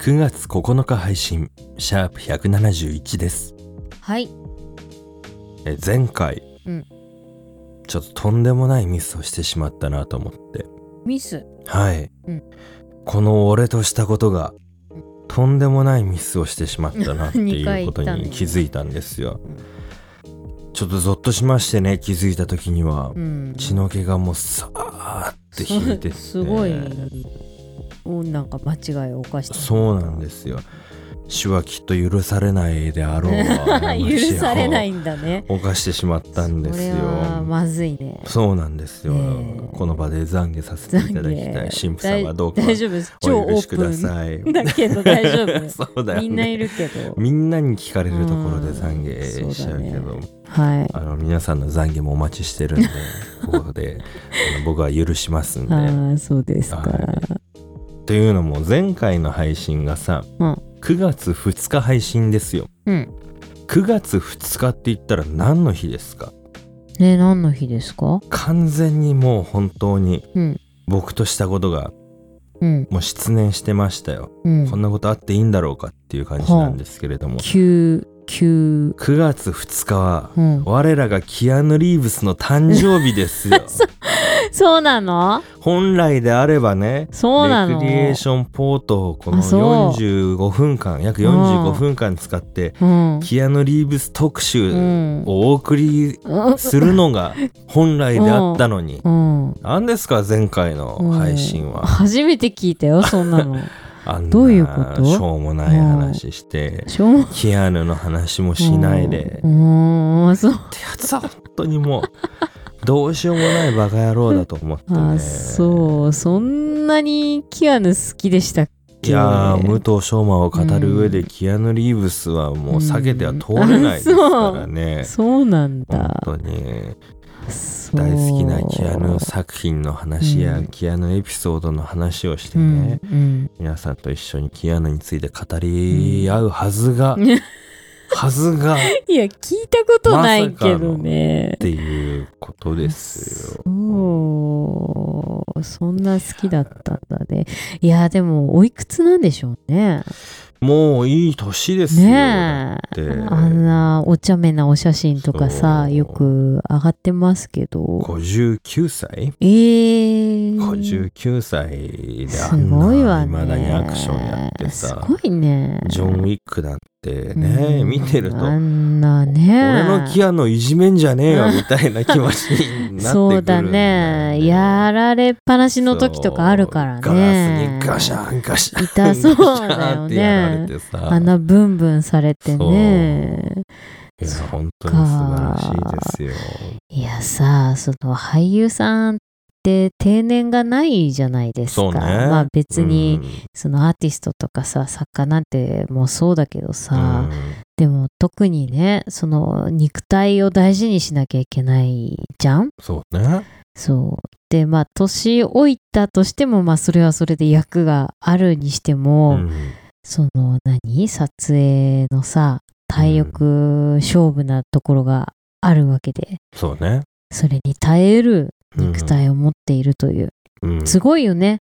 9月9日配信シャープ171です。はい。え前回、うん。ちょっととんでもないミスをしてしまったなと思って。ミス？はい、うん。この俺としたことがとんでもないミスをしてしまったなっていうことに 気づいたんですよ、ちょっとゾッとしましてね気づいた時にはうん。血の気がもうさーって引いてって。すごい。おなんか間違いを犯してそうなんですよ。死はきっと許されないであろう。許されない過んだね。犯してしまったんですよ。それはまずいね。そうなんですよ、ええ。この場で懺悔させていただきたい。神父さんはどうか大大丈夫です。超オお許しくだーさい。プンだけど大丈夫。そうだよねみんないるけど。みんなに聞かれるところで懺うん悔しちゃうけど、そうはい。あの皆さんの懺悔もお待ちしてるんでここで僕は許しますんで。ああそうですか。はというのも前回の配信がさ、うん。9月2日配信ですよ。うん。9月2日って言ったら何の日ですか？ね何の日ですか？完全にもう本当にうん。僕としたことがうん。もう失念してましたよ。うん。こんなことあっていいんだろうかっていう感じなんですけれども、急急9月2日はうん。我らがキアヌ・リーブスの誕生日ですよ。そうなの？本来であればねそうなの？レクリエーションポートをこのあそう。45分間約45分間使ってうん。キアヌ・リーブス特う集んをお送りうん。するのが 本来であったのに。うん。何ですか前回の配信は？初めて聞いたよそんなの。あんなどういうこと？しょうもない話してうも。キアヌの話もしないで。うーん。そう。ってやつは本当にもうどうしようもないバカ野郎だと思ってね。あそう。そんなにキアヌ好きでしたっけ？いやー武藤昌馬を語る上でキアヌ・リーブスはもう避けては通れないですからね、そう。なん本だ当に。そう。大好きなキアヌ作品の話や、うん。キアヌエピソードの話をしてうね、んうん。皆さんと一緒にキアヌについて語り合うはずが、う んはずが。っいや聞いたことないけどね。ていうことですよ。そう。そんな好きだったんだね。いやでもおいくつなんでしょうね。もういい年ですよ。ねあんなお茶目なお写真とかさよく上がってますけど。59歳？えー、59歳であすんごいわね。だにアクションやってすさごいね。ジョン・ウィックだってね、うん。見てるとあんなね。俺のキアノいじめんじゃねえよみたいな気持ちになってくるんだよそうだね。やられっぱなしの時とかあるからね。ガラスにガシャンガシャン。痛そうだよね。鼻ブンブンされてね。いや本当に素晴らしいですよ。いやさその俳優さんって定年がないじゃないですか。ね。まあ別にうん。そのアーティストとかさ作家なんてもうそうだけどさ、うん。でも特にねその肉体を大事にしなきゃいけないじゃん。そうね。そう。でまあ年老いたとしてもまあそれはそれで役があるにしても、うん。その何？撮影のさ体力勝負なところがあるわけで、そうね。それに耐える肉体を持っているという、うん。すごいよね。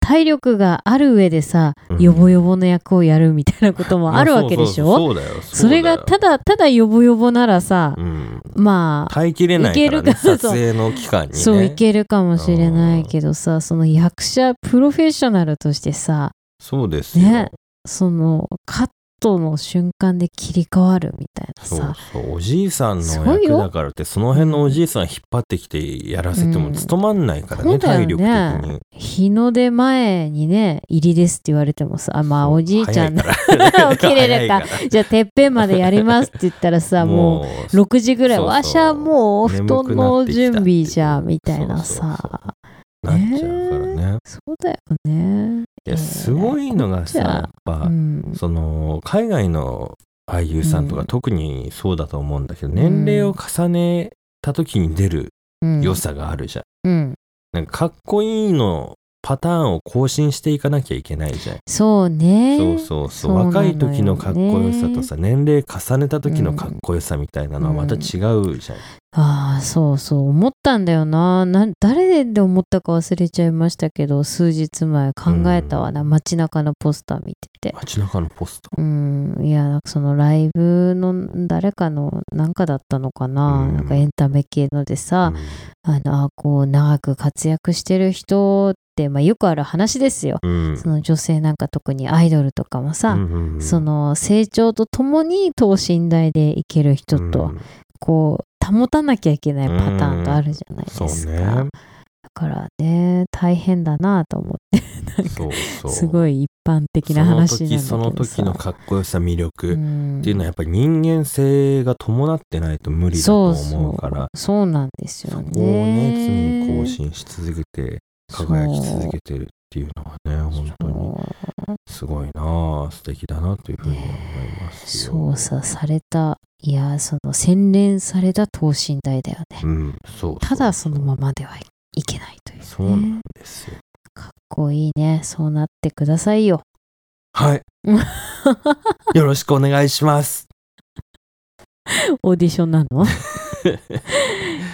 体力がある上でさ、うん。ヨボヨボの役をやるみたいなこともあるわけでしょ、まあそうだよ。それがただだただヨボヨボならさ、うん。まあ耐えきれないからねいけるか撮影の期間にね。そういけるかもしれないけどさその役者プロフェッショナルとしてさそうですよ、ねそのカットの瞬間で切り替わるみたいなそうさそう。おじいさんの役だからってその辺のおじいさん引っ張ってきてやらせてもうん。務まんないからね、そうだよ体力的ねに。日の出前にね入りですって言われてもさあまあおじいちゃん 起きれるか。じゃあてっぺんまでやりますって言ったらさもうう6時ぐらい。わしゃもうお布団の準備じゃみたいなさなっちゃうからね。そうだよね。いやすごいのがさえーやっぱ、うん、その海外の俳優さんとかうん特にそうだと思うんだけど、年齢を重ねた時に出るうん良さがあるじゃん。うん、なんかかっこいいのパターンを更新していかなきゃいけないじゃん。そうね。そうそうそうそうね若い時のかっこよさとさ年齢重ねた時のかっこよさみたいなのはまた違うじゃん。ああ、そうそう、思ったんだよな。な誰で思ったか忘れちゃいましたけど、数日前考えたわな。街中のポスター見てて。街中のポスト。うん、いや、なんかそのライブの誰かのなんかだったのかな。うんなんかエンタメ系のでさ、うあの、あこう、長く活躍してる人まあよくある話ですよ。んうん。その女性なんか特にアイドルとかもさ、うんうんうんその成長とともに等身大でいける人と、うん。こう保たなきゃいけないパターンとあるじゃないですか。ね。だからね大変だなと思って。すごい一般的な話なんだその時その時のかっこよさ魅力っん。ていうのはやっぱり人間性が伴ってないと無理だと思うから。そう。そうなんですよね。そこをね常に更新し続けて輝き続けてるっていうのはね本当にすごいなあ素敵だなというふうに思いますよ。操作されたいやその洗練された等身大だよね。うん、そうただそのままではいけないという、ね。そうなんですよ。かっこいいね。そうなってくださいよ。はい。よろしくお願いします。オーディションなの？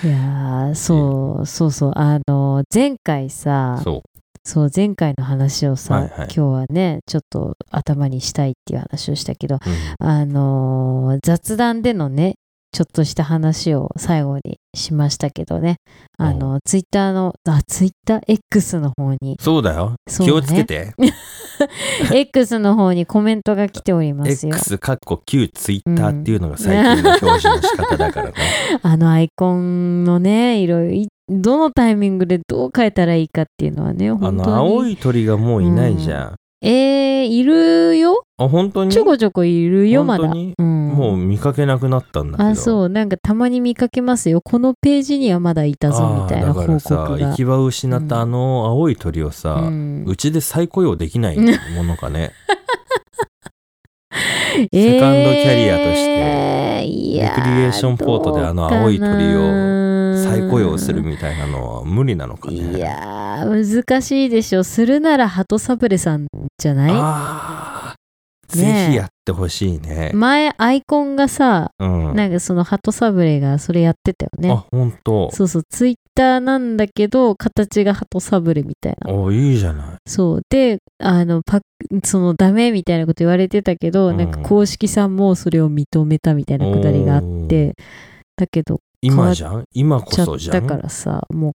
いやーそうそうそうあの前回さそう。そう前回の話をさ、はいはい今日はねちょっと頭にしたいっていう話をしたけどうんあのー雑談でのねちょっとした話を最後にしましたけどねあのツイッターのあツイッター X の方にそうだよ。ね気をつけて。X の方にコメントが来ておりますよ X かっこ旧ツイッターっていうのが最近の表示の仕方だからね。あのアイコンのねいろいろいどのタイミングでどう変えたらいいかっていうのはねあ本当にの青い鳥がもういないじゃん。えー、いるよ？あ本当に？ちょこちょこいるよまだ、うん、もう見かけなくなったんだけど。あそう。なんかたまに見かけますよ。このページにはまだいたぞみたいなあーだから報告さが。行き場を失ったあの青い鳥をさ、ううんちで再雇用できないものかね。セ セカンドキャリアとしてレレクリエーションポートであの青い鳥を再雇用するみたいなのは無理なのかね。いやー難しいでしょするなら鳩サブレさんじゃない？ああ、ぜひやってほしいね。前アイコンがさうん。なんかその鳩サブレがそれやってたよねあ、本当。そうそうツイッターなんだけど形が鳩サブレみたいなおいいじゃない。そうであのパッそのダメみたいなこと言われてたけど、うんなんか公式さんもそれを認めたみたいなくだりがあってだけど今じゃん？今こそじゃん？たからさもう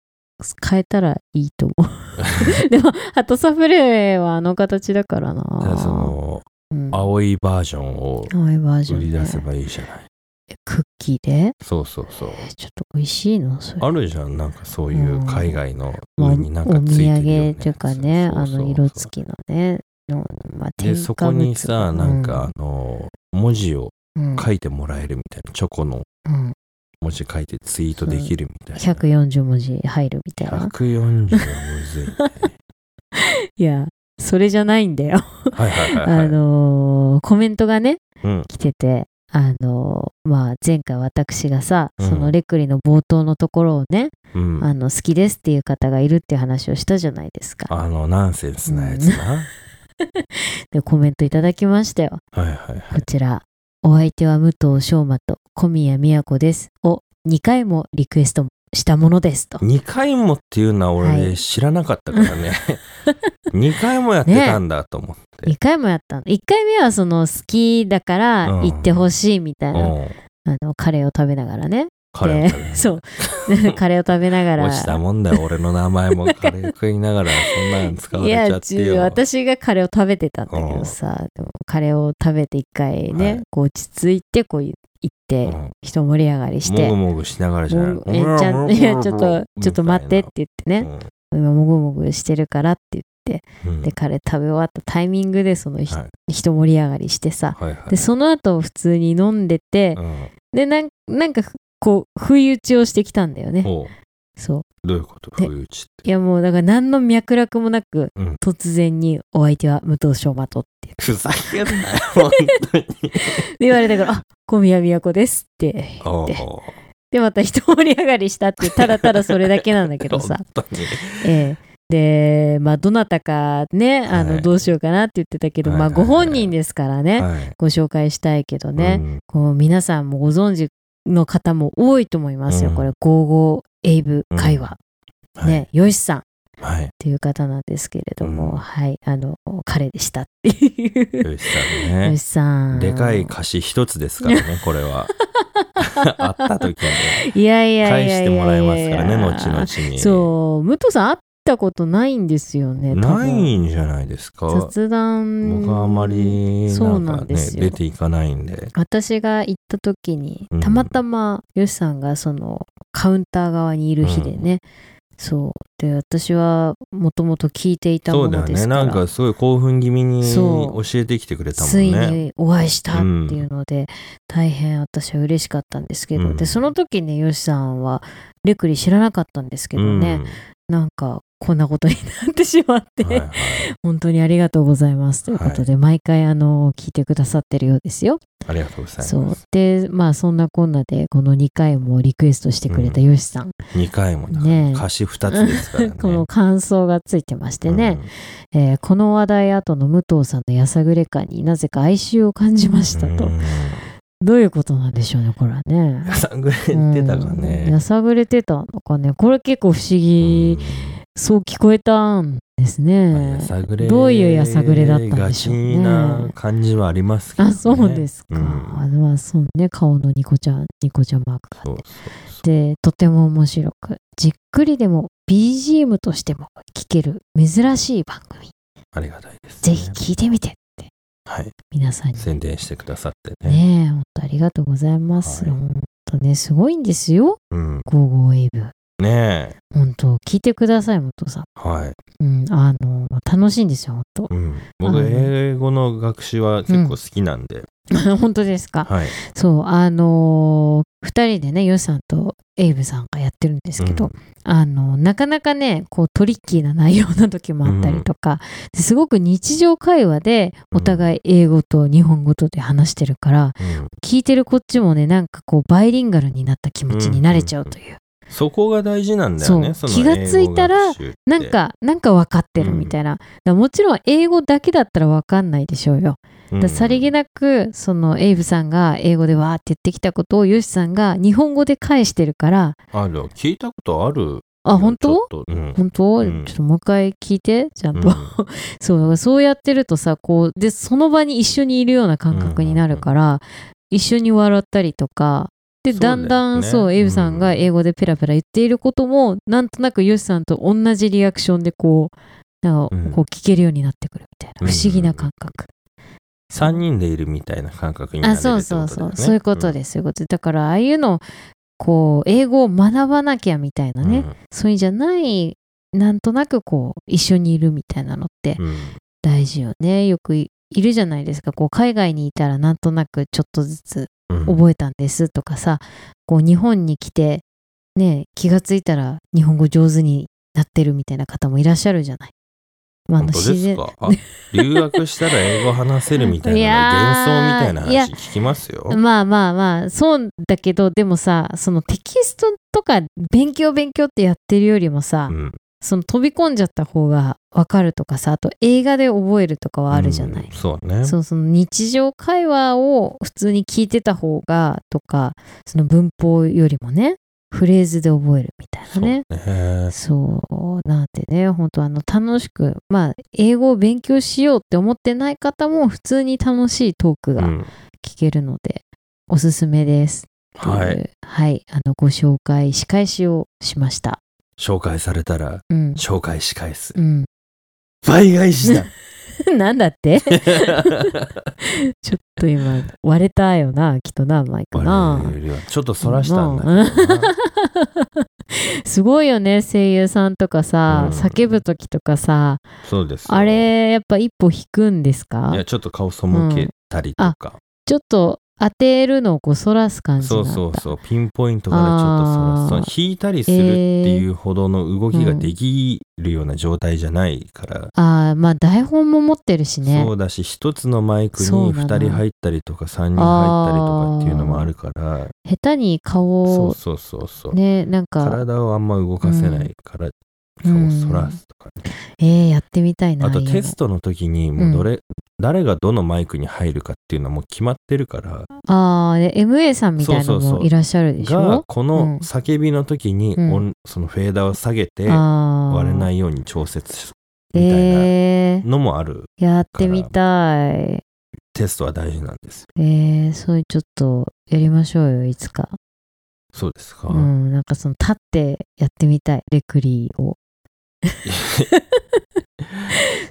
変えたらいいと思う。でも鳩サブレはあの形だからな。そのうん。青いバージョンを青いバージョンで。売り出せばいいじゃない？クッキーで？そうそうそう。ちょっと美味しいの？それ。あるじゃんなんかそういう海外のまあ上になんかおついてるよ、土ね、産というかねあの色付きのねの、まあ、でそこにさなんか、あの文字をうん。書いてもらえるみたいなチョコの。うん文字書いてツイートできるみたいな。140文字入るみたいな。140はむずいねいやそれじゃないんだよ。はいはいはい、はい。あのーコメントがねうん。来ててあのーまあ前回私がさ、うん。そのレクリの冒頭のところをね、うん、あの好きですっていう方がいるっていう話をしたじゃないですか。あのナンセンスなやつな、でコメントいただきましたよ。はいはいはい。こちらお相手は武藤昌馬と小宮宮子です。を2回もリクエストしたものですと。2回もっていうのははい。俺知らなかったからね、2回もやってたんだと思って、2回もやったの。1回目はその好きだからうん。行ってほしいみたいな、うん。あのカレーを食べながらね彼はでそう。カレーを食べながら。落ちたもんだよ俺の名前もカレー食いながら。そんなの使われちいやゃってよ。私がカレーを食べてたんだけどさ。でもカレーを食べて一回ね、はい。こう落ち着いてこう行って、うん。人盛り上がりして。もぐもぐしながらじゃない。えちゃんいやちょっとちょっと待ってって言ってね、今もぐもぐしてるからって言って。うん。うんでカレー食べ終わったタイミングでそのひ、はい。人盛り上がりしてさ。はいはいでその後普通に飲んでて、うん。でなんなんかこう不意打ちをしてきたんだよねおうそうどういうこと？ね不意打ちっいやもうだから何の脈絡もなく、うん突然にお相手は武藤昌馬とってて。ふざけんなよ、本当に。で言われたから、あ小宮宮子ですって言って。おーで、また一盛り上がりしたっていう、ただただそれだけなんだけどさ。本当に。ええで、まあ、どなたかね、あの、はいどうしようかなって言ってたけど、まあ、はいはいはいご本人ですからね、はい。ご紹介したいけどね、うんこう、皆さんもご存知の方も多いと思いますよ。うんこれ、ゴーゴーエイブ会話。はいね、よしさんっはい。ていう方なんですけれども、うんはい、あの、彼でしたっていう。よしさんよねし。さん。でかい歌詞一つですからね、これは。あった時にいやいやいやいやいや返してもらえますからね、後々に。そう、武藤さん会ったことないんですよね。ないんじゃないですか？雑談。僕はあまりそうんなんですよ出ていかないんで。私が行った時にうんたまたまよしさんがそのカウンター側にいる日でね、そうで私はもともと聞いていたもそうだよね。なんかすごい興奮気味に教えてきてくれたもんついね。にお会いしたっていうので、大変私は嬉しかったんですけど、うんでその時ねよしさんはレクリ知らなかったんですけどね、なんかこんなことになってしまって、うんはいはい。本当にありがとうございます。ということで、毎回あの聞いてくださってるようですよ。ありがとうございます。そう。でまあそんなこんなでこの2回もリクエストしてくれたよしさん、2回もねえ。歌詞2つですからね。この感想がついてましてね、うん。えーこの話題後の武藤さんのやさぐれ感になぜか哀愁を感じましたと、うん。どういうことなんでしょうねこれはね。やさぐれてたかうん。ね。やさぐれてたのかね。これ結構不思議、そう聞こえたんですうんねどういうやさぐれだったんでしょうね。な感じはありますけどね。あそうですか、うん。あのはそうね。顔のニコちゃんニコちゃんマークがでとても面白くじっくりでも BGM としても聴ける珍しい番組。ありがたいです、ぜひ聞いてみてって。はい。皆さんに。宣伝してくださってね。ねえ本当ありがとうございます、はい。本当ねすごいんですよ。うん。55エイブねえ。本当聞いてください元さんはい。うんあの楽しいんですよ本うん。僕、英語の学習は結構好きなんで。当 本当ですか？はい。そうあのー、2人でねヨシさんとエイブさんがやってるんですけど、うんあのなかなかねこうトリッキーな内容な時もあったりとか、ですごく日常会話でお互い英語と日本語とで話してるから、うん聞いてるこっちもねなんかこうバイリンガルになった気持ちになれちゃうという、そこが大事なんだよね。気がついたらなんかなんか分かってるみたいな、だからもちろん英語だけだったら分かんないでしょうよ。さりげなくそのエイブさんが英語でわーって言ってきたことをヨシさんが日本語で返してるから。ある聞いたことあるあ本当？うん。本当、うん。ちょっともう一回聞いてちゃんと、うん。そうそうやってるとさこうでその場に一緒にいるような感覚になるから、一緒に笑ったりとかで、だんだんそうエイブさんが英語でペラペラ言っていることも、なんとなくヨシさんと同じリアクションでこうなんかうん。こう聞けるようになってくるみたいな、うん。不思議な感覚。3人でいるみたいな感覚になるってことそうそうそう、そう。いうことです、そういうことでだからああいうのこう英語を学ばなきゃみたいなね、そういうんじゃないなんとなくこう一緒にいるみたいなのってうん。うん大事よね。よくいいるじゃないですか。こう海外にいたらなんとなくちょっとずつうん覚えたんですとかさこう日本に来てね気がついたら日本語上手になってるみたいな方もいらっしゃるじゃない。まあ本当ですか？あ留学したら英語話せるみたいな幻想みたいな話聞きますよ。まあまあまあそうだけどでもさそのテキストとか勉強勉強ってやってるよりもさ、うんその飛び込んじゃった方がわかるとかさあと映画で覚えるとかはあるじゃない。うんそうね。そうその日常会話を普通に聞いてた方がとかその文法よりもねフレーズで覚えるみたいなねそうねそうなんてね本当あの楽しくまあ英語を勉強しようって思ってない方も普通に楽しいトークがうん聞けるので、おすすめですはい。はいあのご紹介仕返しをしました紹介されたらうん紹介し返すう。ん倍返しだ。なんだって？ちょっと今割れたよなきっとなマイクなちょっとそらしたんだけどな。すごいよね声優さんとかさ、うん叫ぶ時とかさそうですよ。あれやっぱ一歩引くんですか？いや、ちょっと顔背けたりとか。ちょっと当てるのをこう反らす感じそうそうそうピンポイントからちょっとそのあー。その引いたりするっていうほどの動きができるような状態じゃないから、ああまあ台本も持ってるしね。そうだし一つのマイクにそうだな2人入ったりとか3人入ったりとかっていうのもあるから。下手に顔をそうそうそうそう、ねなんか。体をあんま動かせないから、うん。顔を反らすとかね、えー、やってみたいなあとテストの時にもうどれ、誰がどのマイクに入るかっていうのはもう決まってるから。ああで MA さんみたいなのそうそうそう。もいらっしゃるでしょ？がこうん。の叫びの時にうん。音そのフェーダーを下げてあ割れいないように調節しみたいなえー、のもあるやってみたい。テストは大事なんですえー、そういうちょっとやりましょうよいつか。そうですか、うんなんかその立ってやってみたい。レクリーを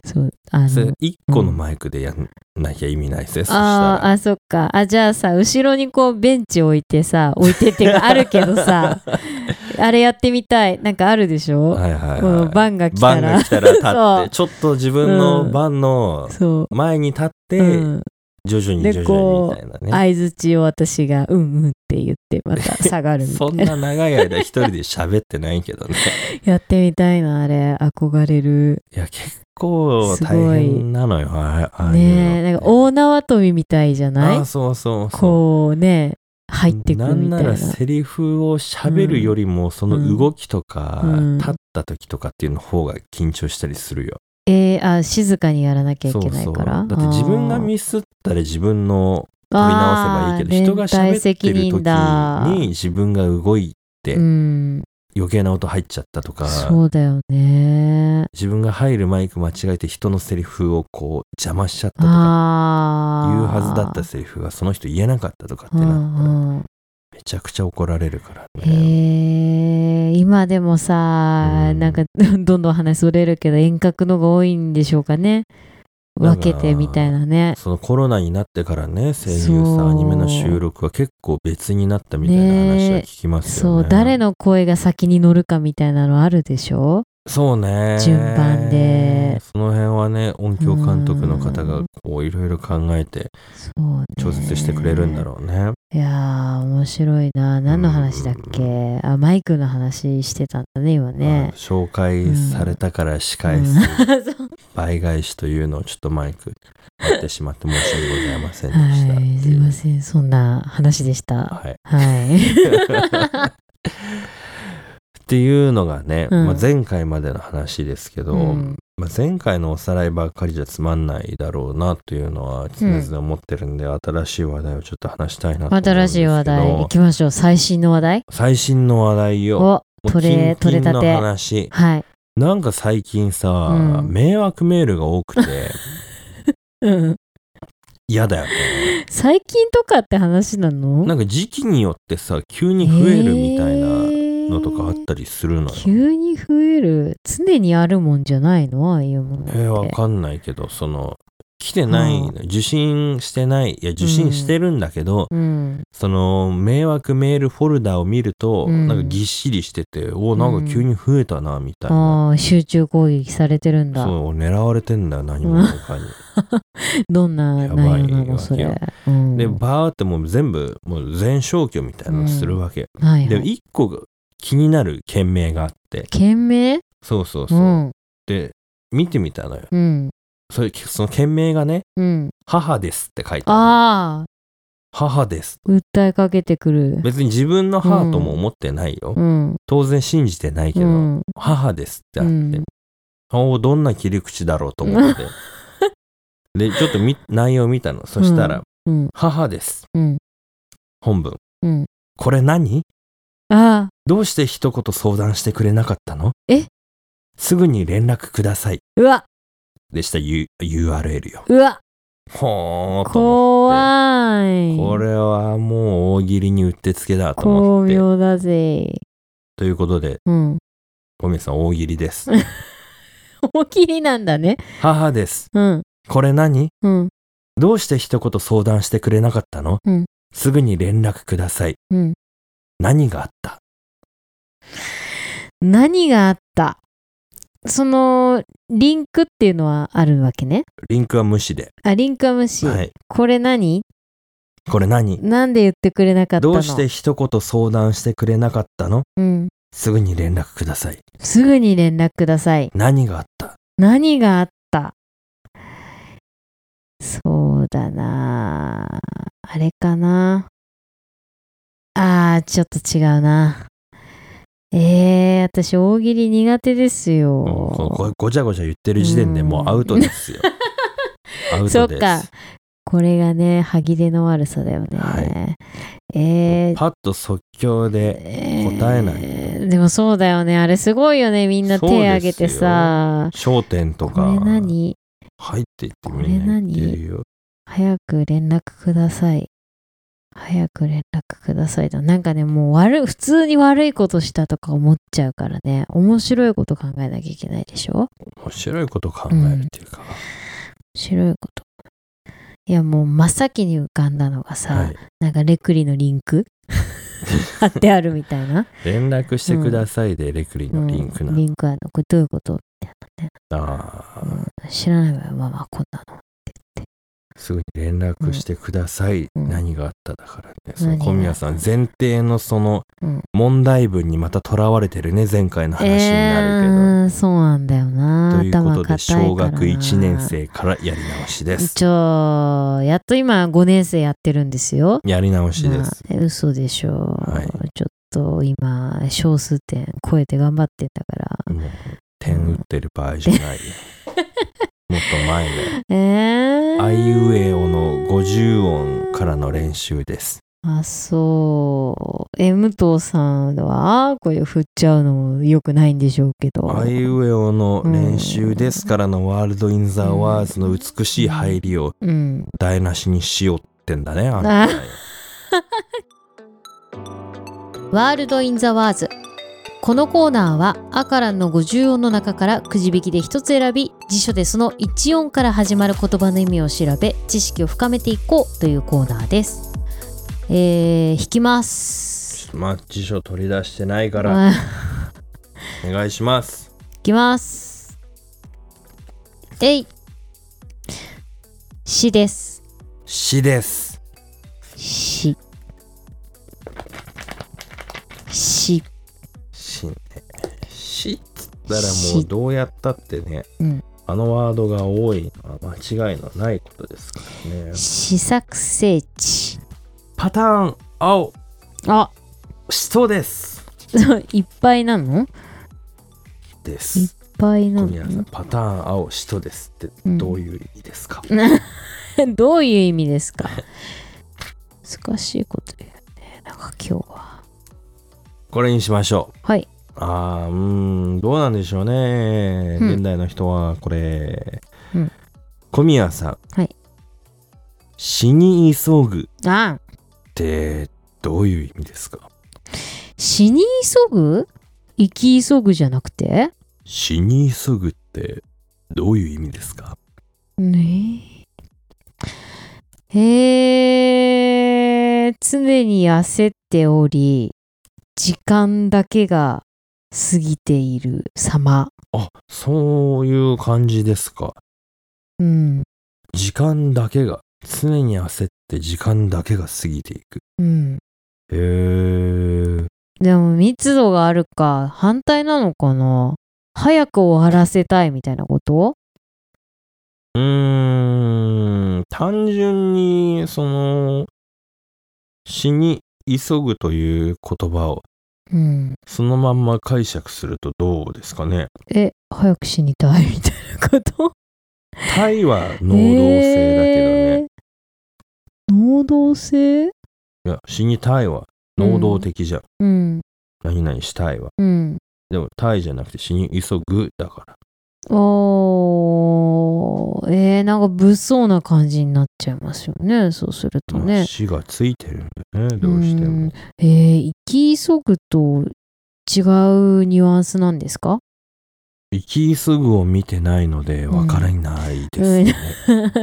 そうあのそれ1個のマイクでやんなきゃ意味ないですね、そしたら。あーあそっか。あじゃあさ後ろにこうベンチ置いてさ置いてっていうかあるけどさ あれやってみたい。なんかあるでしょ、はいはいこのはい。バンが来バンたらが来たら立って ちょっと自分の番のそう、前に立ってうん、徐々にで徐々にみたいなね。相づちを私が「うんうん」って言ってまた下がるみた そんいなな長い間一人で喋ってないけどね。やってみたいなあれ憧れる。いや結構大変なのよあああいうの。ねえなんか大縄跳びみたいじゃない？あそうそうそう。こうね入ってくなんなみたいな。らセリフを喋るよりもその動きとか、うん。立った時とかっていうの方が緊張したりするよ。えー、あ静かにやらなきゃいけないから。だって自分がミスったら自分の取り直せばいいけど人が喋ってる時に自分が動いてうん。余計な音入っちゃったとか、そうだよね。自分が入るマイク間違えて人のセリフをこう邪魔しちゃったとかあ言うはずだったセリフがその人言えなかったとかってなったらうんうんめちゃくちゃ怒られるからね。へえ今でもさ、うん。なんか どんどん話それるけど遠隔のが多いんでしょうかね。分けてみたいなね。そのコロナになってからね声優さんアニメの収録は結構別になったみたいな話は聞きますよね。そう誰の声が先に乗るかみたいなのあるでしょ？そうね。順番で。その辺はね音響監督の方がこういろいろ考えて調節してくれるんだろうね。いやー面白いな。何の話だっけ？あマイクの話してたんだね今まあね、紹介されたから仕返す。うん。倍返しというのをちょっとマイクやってしまって申し訳ございませんでした。はい。すいません。そんな話でした。はい。はい っていうのがね、うん。まあ、前回までの話ですけど、うん。まあ、前回のおさらいばっかりじゃつまんないだろうなというのは常々思ってるんで、新しい話題をちょっと話したいなと新しい話題行きましょう。最新の話題。最新の話題をお取れ取れたて。話。はい、なんか最近さ、うん。迷惑メールが多くて うん、嫌だよね。最近とかって話なの？なんか時期によってさ急に増えるみたいなのとかあったりするのよ、急に増える常にあるもんじゃないの？ああいうものえー、わかんないけどその来てない、うん。受信してない。いや受信してるんだけど、うん、その迷惑メールフォルダを見ると、うん。なんかぎっしりしてておなんか急に増えたなみたいな、集中攻撃されてるんだ。そう狙われてんだよ何者かに、どんなやばい内容なのそれ、でバーってもう全部もう全消去みたいなのするわけ、はいはい、で一個が気になる件名があって。件名？そうそうそう、うん。で見てみたのよ。うん。それその件名がねうん「母です」って書いてある。ああ。母です。訴えかけてくる。別に自分の母とも思ってないよ、うん。当然信じてないけど、うん母ですってあって、うん。おおどんな切り口だろうと思って。でちょっとみ内容見たの。そしたら「うん。母です。うん。本文。うん。これ何？ああ。どうして一言相談してくれなかったの？え？すぐに連絡ください。うわ。でした。U URL よ。うわ。ほーと怖い。これはもう大喜利にうってつけだと思巧って。妙だぜ。ということでうん。小宮さん大喜利です。大喜利なんだね。母です。うん。これ何？うん。どうして一言相談してくれなかったの、うん。すぐに連絡ください。うん何があった？何があった？そのリンクっていうのはあるわけね。リンクは無視で。あリンクは無視、はい。これ何？これ何？なんで言ってくれなかったの？どうして一言相談してくれなかったの？うん。すぐに連絡ください。すぐに連絡ください。何があった？何があった？そうだな。あれかなあー、ちょっと違うな。えー、私大喜利苦手ですよ。ごちゃごちゃ言ってる時点でもうアウトですよ。アウトです。そっかこれがね、歯切れの悪さだよね。はいえー、パッと即興で答えないえーでもそうだよね。あれすごいよね。みんな手挙げてさ。焦点とかこれ何？入っていってみってるよ。早く連絡ください。早く連絡くださいと。なんかね、もう悪い、普通に悪いことしたとか思っちゃうからね、面白いこと考えなきゃいけないでしょ？面白いこと考えるっていうか。面白いこと。いや、もう真っ先に浮かんだのがさ、はい。なんかレクリのリンク？貼ってあるみたいな？連絡してくださいでレクリのリンクな。うんリンクあるの。これどういうこと？みたいあな、うん知らないわよ、ママ、こんなの。あ、すぐに連絡してください。うん何があっただからね。その小宮さん、前提のそのうん問題文にまたとらわれてるね、前回の話になるけど。えー、そうなんだよな。ということで、小学な1年生からやり直しです。ちょ、やっと今5年生やってるんですよ。やり直しです。まあ嘘でしょう。はいちょっと今、小数点超えて頑張ってんだから。もう、点打ってる場合じゃないよ。もっと前で。えー、あいうえおの50音からの練習です。あ、そう。え、武藤さんは、これ振っちゃうのも良くないんでしょうけど。あいうえおの練習ですからの World in the Words の美しい入りをうん。台無しにしようってんだね、あんたあ World in the Words。このコーナーはあからんの50音の中からくじ引きで一つ選び辞書でその1音から始まる言葉の意味を調べ知識を深めていこうというコーナーです。えー、引きます。まあ、辞書取り出してないから、あお願いします。引きます。えい。しです。しです。し。し。しね。しっつったらもうどうやったってね、うんあのワードが多いのは間違いのないことですからね。試作聖地。パターン青、あ、しとです。いっぱいなの？いっです。ぱいなの？小宮さん、パターン青、しとですってどういう意味ですか、どういう意味ですか？難しいこと言うね。なんか今日は。これにしましょう。はい。あーうーんどうなんでしょうね、うん。現代の人はこれ、うん。小宮さん。はい。死に急ぐ。っあ。てどういう意味ですか？死に急ぐ？生き急ぐじゃなくて？死に急ぐってどういう意味ですか？ねえ。へえ、常に焦っており、時間だけが過ぎている様。あそういう感じですかうん。時間だけが常に焦って時間だけが過ぎていくうん。へえでも密度があるか、反対なのかな？早く終わらせたいみたいなこと？うーん単純にその死に急ぐという言葉をうん。そのまんま解釈するとどうですかね？え、早く死にたいみたいなこと？タイは能動性だけどね、えー。能動性？いや死にたいは能動的じゃん、うん。何々したいは。うん。でもタイじゃなくて死に急ぐだからおー、えー、なんか物騒な感じになっちゃいますよね。そうするとまあね。死がついてるんだよねどうしても。うん。えー、生き急ぐと違うニュアンスなんですか？生き急ぐを見てないのでわからないですね、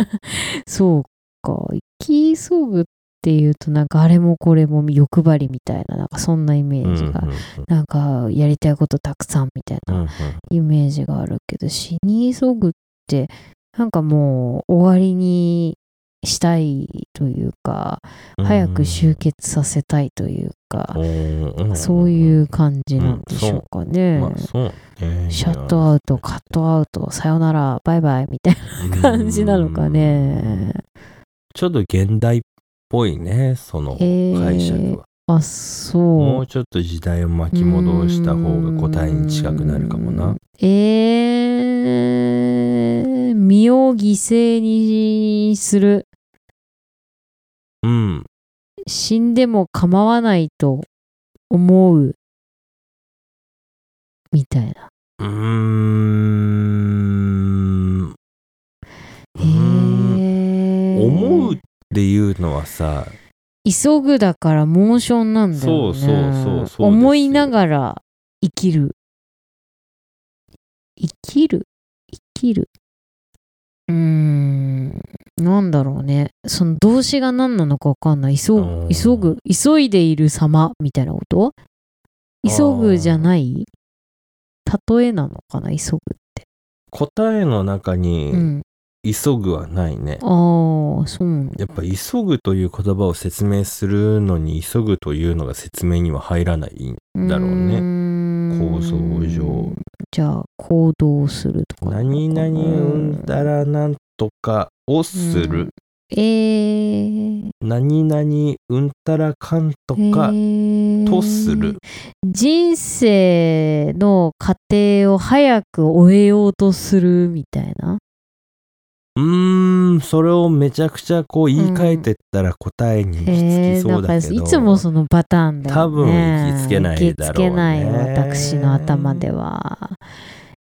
そうか。生き急ぐっていうとなんかあれもこれも欲張りみたいな、なんかそんなイメうんうんージが、なんかやりたいことたくさんみたいなうんうんイメージがあるけど、死に急ぐって、なんかもう終わりにしたいというか、うん早く集結させたいというか、うんそういう感じなんでしょうかね。まあそうね。シャットアウト、カットアウト、さよなら、バイバイみたいな感じなのかね。ちょっと現代っぽいねそのえー解釈は、あ、そう。もうちょっと時代を巻き戻した方が答えに近くなるかもなうん。えー、身を犠牲にする。うん死んでも構わないと思う。みたいな。うーん思うっていうのはさ急ぐだからモーションなんだよね。そうそうそうそう思いながら生きる。生きる？生きる？うーん。なんだろうね。その動詞が何なのかわかんない。急うんぐ、急ぐ、急いでいる様みたいなこと？急ぐじゃない？例えなのかな？急ぐって。答えの中うにん。急ぐはないね、ああ、そう。やっぱ急ぐという言葉を説明するのに急ぐというのが説明には入らないだろうねね構造上。じゃあ、行動するとか。何々うんたらなんとかをする、うんえー、何々うんたらかんとかえーとする、人生の過程を早く終えようとするみたいな。うーんそれをめちゃくちゃこう言い換えてったら答えに行き着きそうだけど、えーなんかいつもそのパターンだよね。多分行きつけないだろうね行きつけない私の頭では。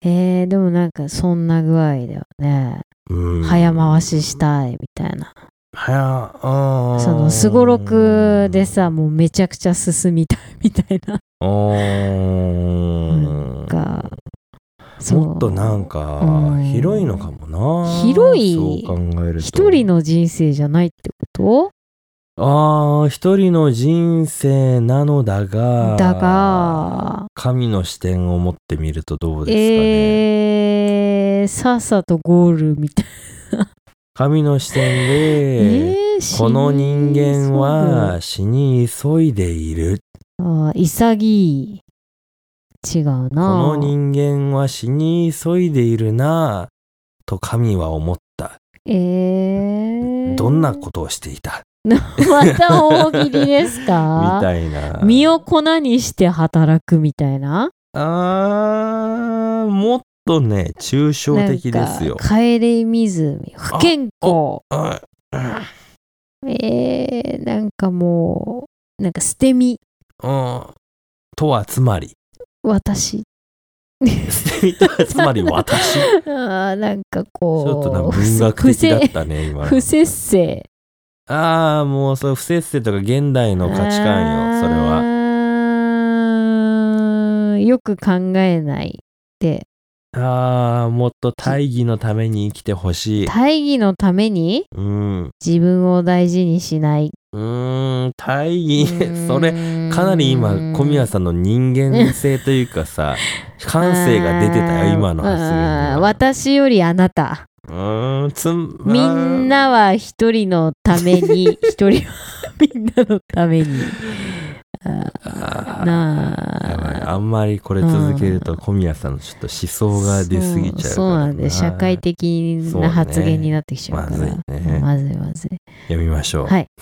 えー、でもなんかそんな具合だよね。うん早回ししたいみたいな。早あーそのすごろくでさ、もうめちゃくちゃ進みたいみたいな。あーなんもっとなんかうん。広いのかもな。広い。そう考えると。一人の人生じゃないってこと？ああ一人の人生なのだがだが、神の視点を持ってみるとどうですかね、えー、さっさとゴールみたい神の視点な。で、えーこの人間は死に急いでいる。あー潔い。違うな。この人間は死に急いでいるなと神は思った。えー、どんなことをしていた？また大喜利です みかたいな。身を粉にして働くみたいな？あーもっとね抽象的ですよ。帰り湖、不健康。あえー、なんかもう、なんか捨て身、うん。とはつまり私。つまり私ちあーなんかこう、ょっとな文学的だったね今不節制。ああもうそう不節制とか現代の価値観よそれはは。よく考えないって。ああもっと大義のために生きてほしい大義のために？うん自分を大事にしない。うーん大義それれかなり今小宮さんの人間性というかさ 感性が出てたよ今の発言私よりあなた。うーんつんみんなは一人のために、一人はみんなのために。ああやばいあ。あんまりこれ続けると小宮さんのちょっと思想が出すぎちゃうからそうそうなんで、社会的な発言になってきちゃうから。そうねまずいねまずいまずい。読みましょう、はい。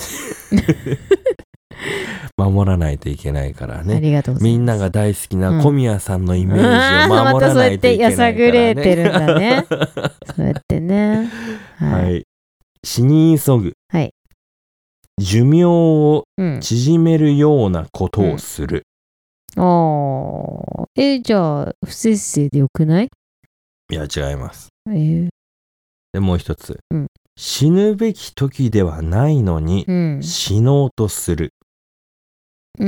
守らないといけないからあねりがとうございます。みんなが大好きうなん小宮さんのイメージをあー守またそうやってらないといけないやさからねぐれてるんだね。そうやってね。は。はいい死に急ぐ、はい寿命をうん。縮めるようなことをする、ああ。え、じゃあ、不節制でよくない？いや違います。えー。でもう一つ、うん。死ぬべき時ではないのにうん。死のうとする、うーん、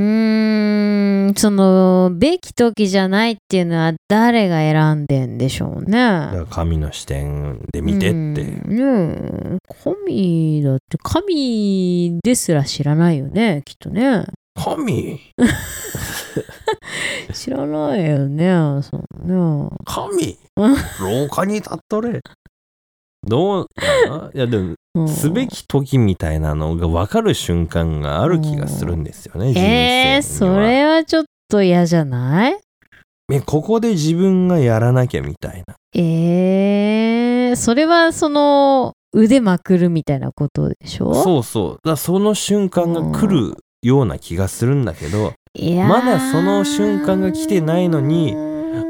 その、べき時じゃないっていうのは誰が選んでんでしょうね。神の視点で見てって、う。ん。ねえ。神だって神ですら知らないよねきっとね。神？知らないよねそのね神？う ん廊下に立っとれどういやでもう。んすべき時みたいなのが分かる瞬間がある気がするんですよね、人生には。えー、それはちょっと嫌じゃない？えここで自分がやらなきゃみたいな。えー、それはその腕まくるみたいなことでしょ？そうそう。その瞬間が来るような気がするんだけど、まだその瞬間が来てないのに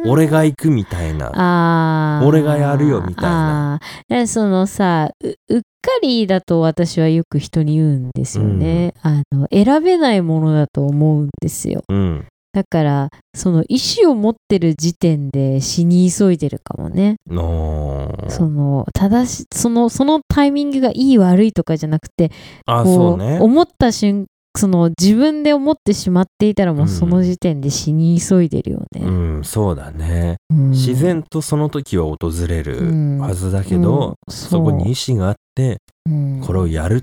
俺が行くみたいな。俺がやるよみたいな。そのさううっかりだと私はよく人に言うんですよね、あの選べないものだと思うんですよ。うん。だからその意思を持ってる時点で死に急いでるかもね。のその正しそのそのタイミングがいい悪いとかじゃなくてあこそうね。思った瞬その自分で思ってしまっていたらもううんその時点で死に急いでるよね、うんそうだね、うん。自然とその時は訪れるはずだけど、うん。そこに意志があってう。んこれをやるっ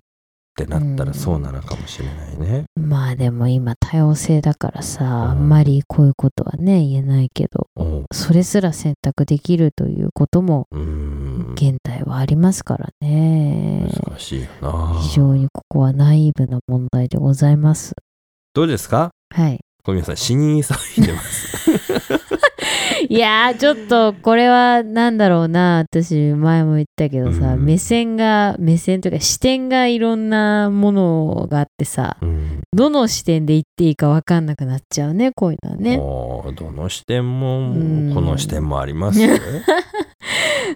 てなったうん。らそうなのかもしれないね、まあでも今多様性だからさ、うん。あんまりこういうことはね言えないけどそれすら選択できるということもうん現代はありますからね、難しいよな。非常にここはナイーブな問題でございます。どうですか？はい。小宮さん死に急いでます。いやーちょっとこれはなんだろうな私前も言ったけどさ、うん。目線が目線というか視点がいろんなものがあってさうん。どの視点で言っていいか分かんなくなっちゃうねこういうのはね。もうどの視点もうん。この視点もありますよ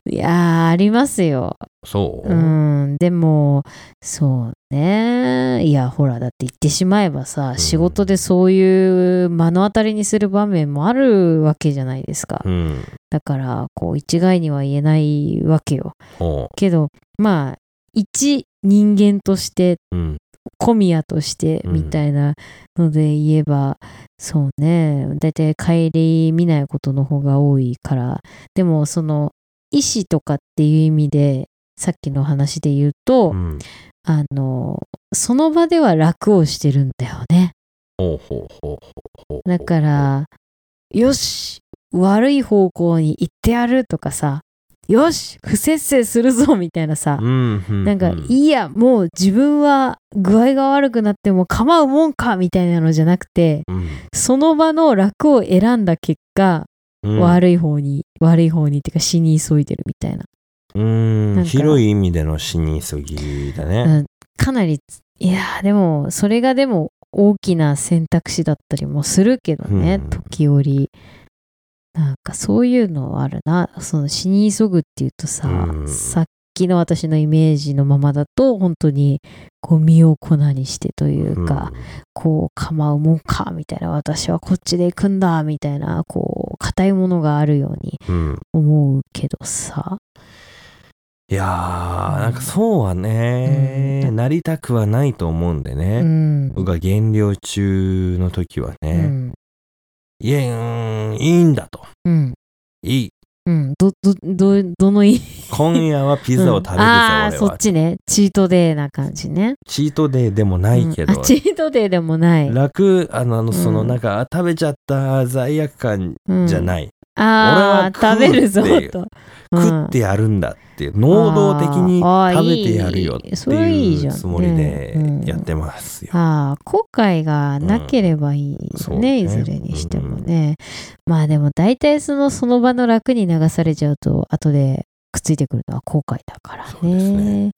いやーありますよ。そう、うんでもそうね。いやほらだって言ってしまえばさ、ん。仕事でそういう目の当たりにする場面もあるわけじゃないですか、うん。だからこう一概には言えないわけよ。ほけどまあ一人間としてううん。小宮としてうん。みたいなので言えば、そうね。大体顧みないことの方が多いから。でもその意思とかっていう意味でさっきの話で言うと、うん。あのその場では楽をしてるんだよね。だからよし悪い方向に行ってやるとかさよし不節制するぞみたいなさ、うんうんなんか、うんいいや、もう自分は具合が悪くなっても構うもんかみたいなのじゃなくて、うん。その場の楽を選んだ結果、うん悪い方に、悪い方にっていうか死に急いでるみたいな。うん広い意味での死に急ぎだね。うんかなり、いやーでも、それがでも大きな選択肢だったりもするけどね、うん時折。なんかそういうのあるな。その死に急ぐっていうとさ、うんさっきの私のイメージのままだと、本当にこう身を粉にしてというか、こう構うもんかみたいな私はこっちで行くんだみたいなこう硬いものがあるようにうん。うん思うけどさ。いやーなんかそうはね、うん。なりたくはないと思うんでうね、ん、僕が減量中の時はうね、ん。いやうんいいんだと。うん。いいうん。どどどどのいい今夜はピザを食べるぜ、うん。ああそっちね。チートデーな感じね。チートデーでもないけど、うん。あチートデーでもない、楽あのあのそのうん。なんか、あ食べちゃった罪悪感うんじゃない、ああ食べるぞと。食ってやるんだって能動的に食べてやるよっていいそれいいいじゃん。うつもりでうん。やってますよ。ああ後悔がなければいいよね,、うん。そうね。いずれにしてもね、まあでも大体そのその場の楽に流されちゃうと後でくっついてくるのは後悔だからそうですね。ね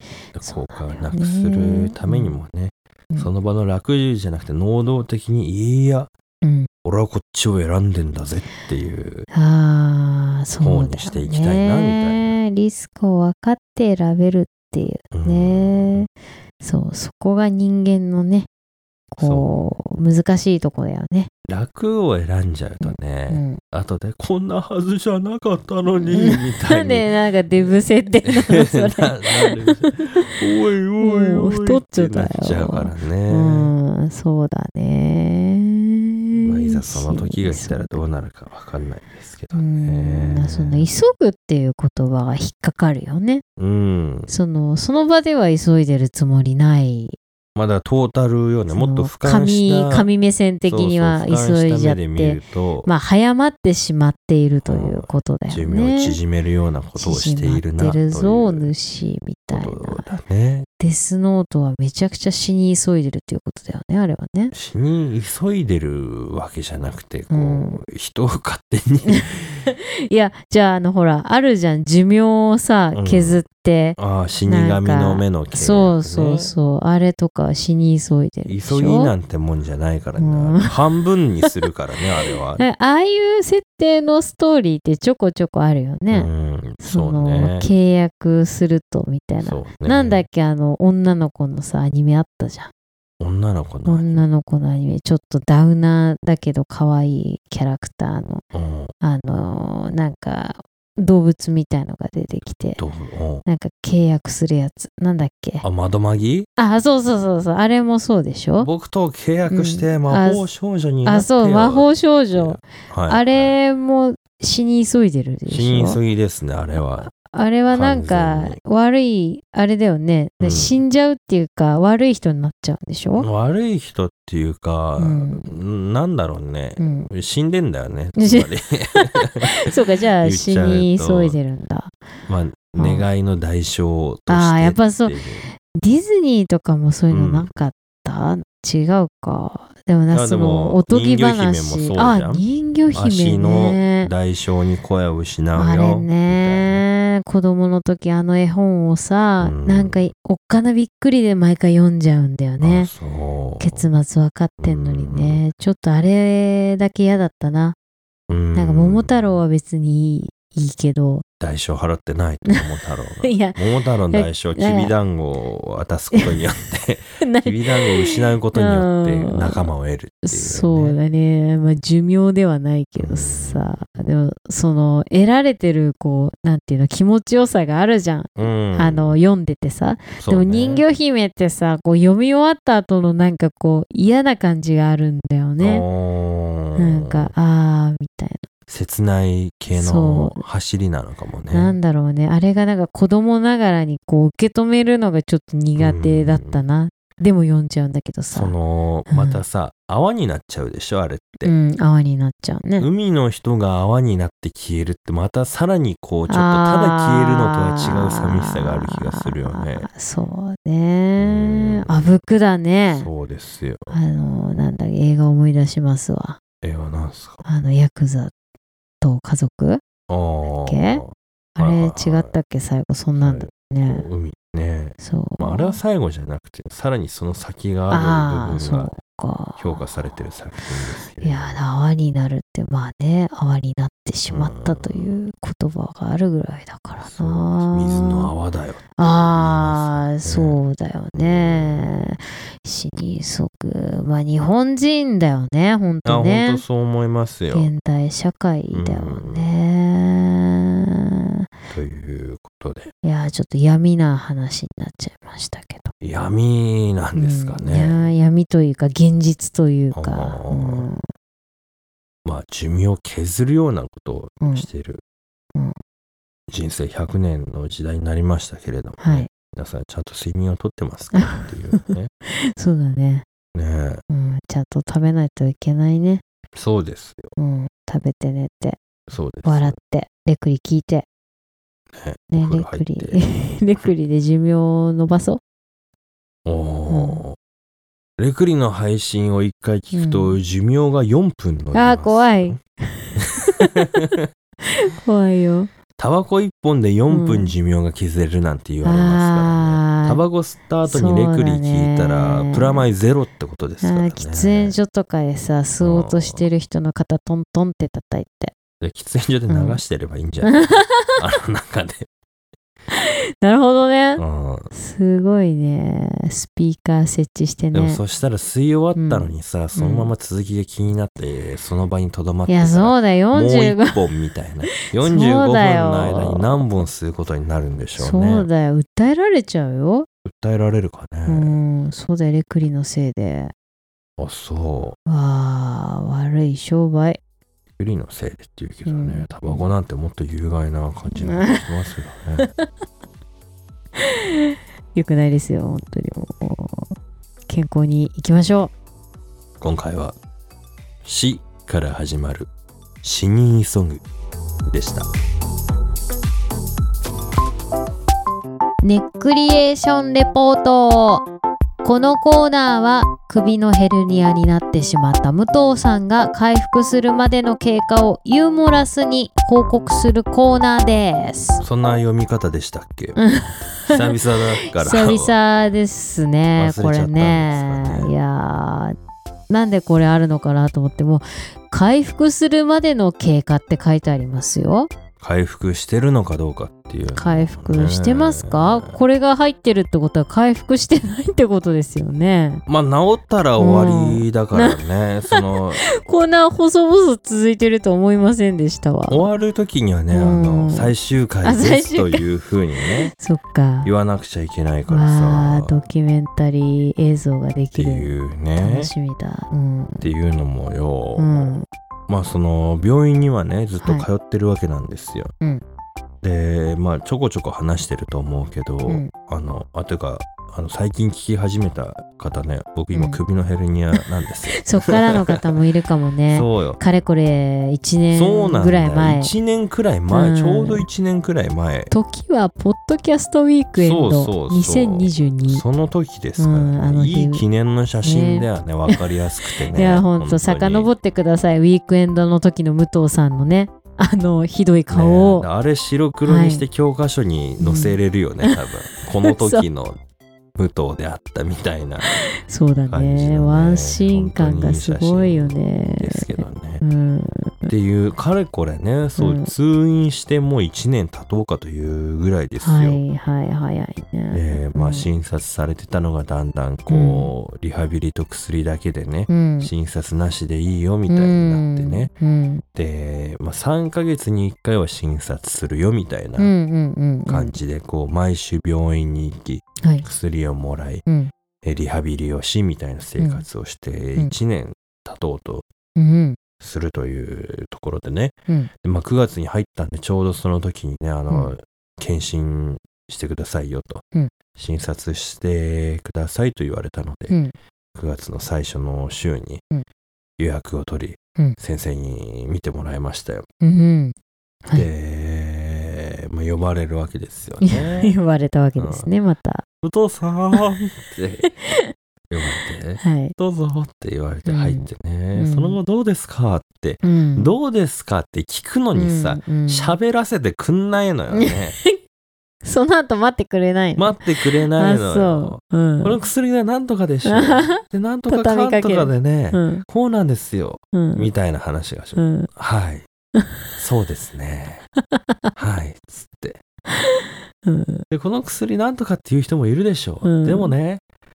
効果をなくするためにもね、うん。その場の楽じゃなくて能動的にいやうん俺はこっちを選んでんだぜっていう。ああそうだよね。方にしていきたいなみたいリスクを分かって選べるっていう。ね、そうそこが人間のねこう難しいとこだよね、楽を選んじゃうとうね、ん、後でこんなはずじゃなかったのにうん。みた ないんにでなんかデブ設定なのそれ。おいおいおいもう太っちゃったよてなっちゃうからね、うん、そうだね。まあ、その時が来たらどうなるかわかんないですけどうん、ねその急ぐっていう言葉が引っかかるよね。うんそのその場では急いでるつもりないまだトータルよね、もっと俯瞰神した。神目線的には急いじゃってると、まあ早まってしまっているということだよ寿命をね。縮めるようなことをしているなという縮まってるぞ主みたいな。だね。デスノートはめちゃくちゃ死に急いでるっていうことだよねあれはね。死に急いでるわけじゃなくて、こう、うん人を勝手に いやじゃああのほらあるじゃん寿命をさうん削って、ああ、死神の目のね、そうそうそうあれとかは死に急いでる急ぎなんてもんじゃないからね。うん半分にするからね、あれは。えああいう設定のストーリーってちょこちょこあるよね。うん、そそうのね。契約するとみたいな。ねなんだっけあの女の子のさアニメあったじゃん。女の子の。女の子のアニメ。ちょっとダウナーだけど可愛いキャラクターのうん。あのーなんか動物みたいのが出てきて。なんか契約するやつ。なんだっけ？あ、窓マギあそうそうそうそうあれもそうでしょ？僕と契約してうん。魔法少女になってよ、あそう魔法少女、はい。あれも死に急いでるでしょ？死に急ぎですね、あれは。あれはなんか悪いあれだよね、うん。死んじゃうっていうか悪い人になっちゃうんでしょ、悪い人っていうか、うん。なんだろうね。う。ん、死んでんだよね。つしまり。そうかじゃあ死に急いでるんだ。まあ、願いの代償としてあーやっぱそうディズニーとかもそういうのなかった、違うかでもいなそのおとぎ話。人魚姫もそうじゃん。あ人魚姫足のね代償に声を失うよ。あれね。子供の時あの絵本をさ、うん。なんかおっかなびっくりで毎回読んじゃうんだよね。結末分かってんのにね、ちょっとあれだけ嫌だったな、うん。なんか桃太郎は別にいいけど。代償払ってないと桃太郎が。いや桃太郎の代償きびだんごを渡すことによって なきびだんごを失うことによってうん。仲間を得るっていう、ね、そうだね、まあ、寿命ではないけどさ、でもその得られてるこうなんていうの気持ちよさがあるじゃん、うん、あの読んでてさ、ね。でも人魚姫ってさこう読み終わった後のなんかこう嫌な感じがあるんだよね。なんかあーみたい切ない系そのう。走りなのかもね。な、なんだろうね。あれがなんか子供ながらにこう受け止めるのがちょっと苦手だったな、でも読んじゃうんだけどさ。そのうん。またさ、泡になっちゃうでしょ？あれって、うん泡になっちゃうね。海の人が泡になって消えるってまたさらにこうちょっとただ消えるのとは違う寂しさがある気がするよね。そうね。うん。あぶくだね。そうですよ。あのなんだ映画思い出しますわ。えはなんすか？あのヤクザと家族？あー。け？あれ違ったっけ？最後そんなんだね。海ね、そう。まあ、あれは最後じゃなくてさらにその先がある部分がか評価されてる作品ですいや泡になるってまあね泡になってしまったという言葉があるぐらいだからそうな水の泡だよああ、言いますよねそうだよね。死に即、まあ日本人だよね、本あ本当ね当。そう思いますよ現代社会だよね。ということでいや、ちょっと闇な話になっちゃいましたけど。闇なんですかうん。ね、いや闇というか、現実というか。うん。まあ寿命を削るようなことうんをしている、うん。人生100年の時代になりましたけれども、ね。はい。皆さんちゃんと睡眠をとってますかっていうね。そうだね。ねうん、ちゃんと食べないといけないね。そうですよ。うん、食べて寝て、そうです笑って、レクリ聞いて。ね、ねレクリ、レクリで寿命を伸ばそう。おー。レクリの配信を一回聞くと、寿命が4分のあー怖い。怖いよ。タバコ1本で4うん。分寿命が削れるなんて言われますからね、タバコ吸った後にレクリ聞いたら、ね。プラマイゼロってことですからね。喫煙所とかでさ、吸おうとしてる人の肩トントンって叩いて。で喫煙所で流してればいいんじゃない、あの中で、なるほどねう。んすごいね。スピーカー設置してね。でもそしたら吸い終わったのにさ、そのまま続きが気になって、その場にとどまっていや、そうだよ。もう45 1本みたいな 45分の間に何本吸うことになるんでしょうそうねだよ。訴えられちゃうよ。訴えられるかね、うん、そうだよ。レクリのせいで。あそうわあ、悪い商売。ユリのせいでって言うけどね、うん。タバコなんてもっと有害な感じ がしますよね。よくないですよ、本当に。もう。健健康にいきましょ今回は「死」から始まる「死に急ぐ」でした。うネックリエーションレポートこのコーナーは首のヘルニアになってしまった武藤さんが回復するまでの経過をユーモラスに報告するコーナーです。そんな読み方でしたっけ？う ん久々だから。久々ですねこれね。ね。いやーなんでこれあるのかなと思っても回復するまでの経過って書いてありますよ回復してるのかどうかっていう、回復してますか、ね。これが入ってるってことは回復してないってことですよね。まあ治ったら終わりだからね、その こんな細々続いてると思いませんでしたわ。終わる時にはね、あうん。の最終回あですというふうにねそっか。言わなくちゃいけないからわあさドキュメンタリー映像がでってきるいうね。楽しみだ。うん。っていうのもよ、うんまあその病院にはねずっと通ってるわけなんですよ。うん。でまあちょこちょこ話してると思うけど、うん。あのあというかあの最近聞き始めた方ね僕今うん。首のヘルニアなんですよ。そっからの方もいるかもね。そうよ。かれこれ1そうなんだよ。年ぐらい前1年くらい前、うん。ちょうど1年くらい前。時はポッドキャストウィークエンド。そうそうそう。2022その時ですから、うんいい記念の写真だよね。分かりやすくてね。いやほんと遡っってください。ウィークエンドの時の武藤さんのねあのひどい顔を、あれ白黒にして教科書に載せれるよね、多分。この時の 武藤であったみたいなそうだね。ねワンシーン感がすごいよね。ですけどね。うん。っていうかれこれねそう、うん。通院してもう1年経とうかというぐらいですよ。はいはい早いねでまあうん。診察されてたのがだんだんこう、リハビリと薬だけでね、うん。診察なしでいいよみたいになってね、うん。で、まあ、3ヶ月に1回は診察するよみたいなうんうんうんうん。感じでこう毎週病院に行きはい。薬をもらいうん。えリハビリをしみたいな生活をしてうん。1年経とうとうんするというところでね、うん。でまあ、9月に入ったんでちょうどその時にねあの、う検診してくださいよと、うん。診察してくださいと言われたので、うん。9月の最初の週にうん。予約を取り、うん。先生に見てもらいましたよ。うんはい。で、まあ、呼ばれるわけですよね。言われたわけですねまたお父さんって。呼ばれて、はいどうぞって言われてうん入ってね、うん。その後どうですか？って、うんどうですか？って聞くのにさ、うんうん。喋らせてくんないのよね。その後待ってくれないの。待ってくれないのよ。この薬がなんとかでしょ。で、なんとかかんとかでね、うん。こうなんですよ。うん。みたいな話がしはい。そうですね。はい。つって。うんで、この薬なんとかっていう人もいるでしょう。うんでもね、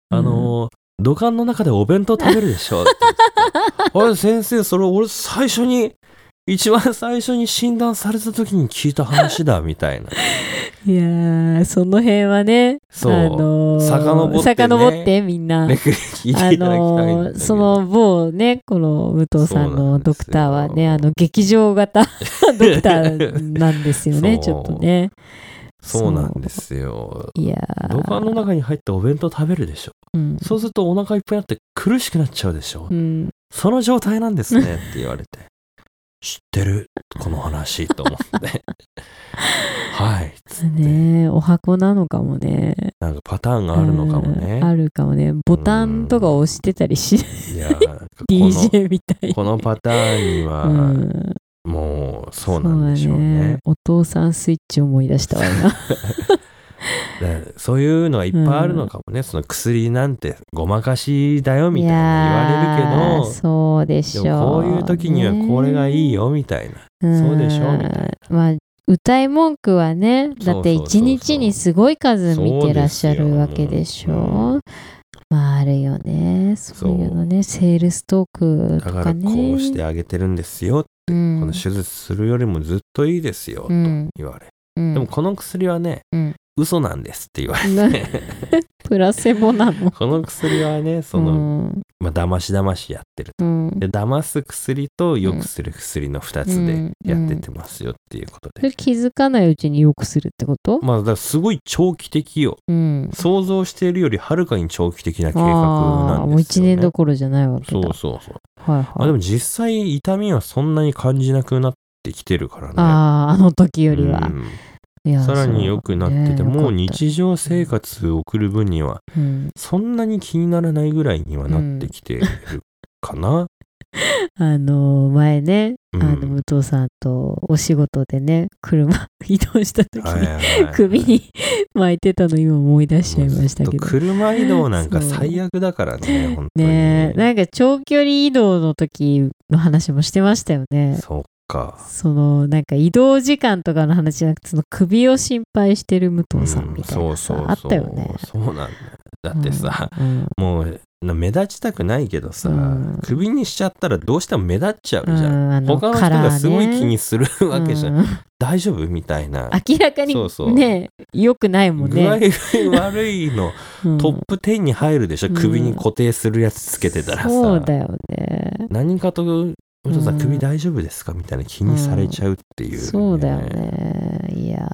あのー土管の中でお弁当食べるでしょって言って。あれ、先生、それ俺最初に、一番最初に診断された時に聞いた話だ、みたいな。いやーその辺はねそう。あのー遡ってね。遡ってみんな。ね、聞いあていただきたいんだのーその某ねこの武藤さんのドクターはねあの劇場型 ドクターなんですよね ちょっとね。そうなんですよ。いやー。土管の中に入ってお弁当食べるでしょ。うん。そうするとお腹いっぱいになって苦しくなっちゃうでしょ。うん。その状態なんですねって言われて。知ってる？この話と思って。はい。つって。ねお箱なのかもねなんかパターンがあるのかもねうん。あるかもねボタンとか押してたりしいや、この DJ みたいこのパターンには、うんもうそうなんでしょうそうだね。お父さんスイッチ思い出したわ今で そういうのがいっぱいあるのかもね。その薬なんてごまかしだよみたいな言われるけど、そうでしょう、でもこういう時にはこれがいいよみたいな。ねそうでしょみたいな。まあ歌い文句はねだって一日にすごい数見てらっしゃるわけでしそうょまああるよね。そういうのねセールストークだからとかねこうしてあげてるんですよ。うん。この手術するよりもずっといいですよ、うん。と言われ。うん。でもこの薬はね、うん嘘なんですって言われなて。プラセボなのこの薬はね、その、うんまあ、騙し騙しやってる。うん。で、騙す薬と良くする薬の2つでやってってますよっていうことで。それ気づかないうちによくするってこと？まあ、だからすごい長期的よ。うん。想像しているよりはるかに長期的な計画あなんですよ、ね。一年どころじゃないわけだ。そうそうそう。はいはい。まあでも実際痛みはそんなに感じなくなってきてるからね。ああ、あの時よりは。さらに良くなってて、ねもう日常生活を送る分にはうん、そんなに気にならないぐらいにはなってきてるかな？あの前ね、うん。あの武藤さんとお仕事でね車 移動した時に、首に巻いてたの今思い出しちゃいましたけど。車移動なんか最悪だからね、本当に。ねえ。なんか長距離移動の時の話もしてましたよね。そっか。そのなんか移動時間とかの話じゃなくてその首を心配してる武藤さんみたいなさ、うんあったよねそうなんだよ。だってさ、うんもうな目立ちたくないけどさ、うん首にしちゃったらどうしても目立っちゃうじゃん。の他の人がすごい気にするわけじゃん。うん大丈夫みたいな。明らかにそうそうね良くないもん具合ね、悪いの、うんトップ10に入るでしょ、うん首に固定するやつつけてたらさ。そうだよね何かと、お父さんうん首大丈夫ですか？みたいな気にされちゃうっていう、そうだよ。ね。いや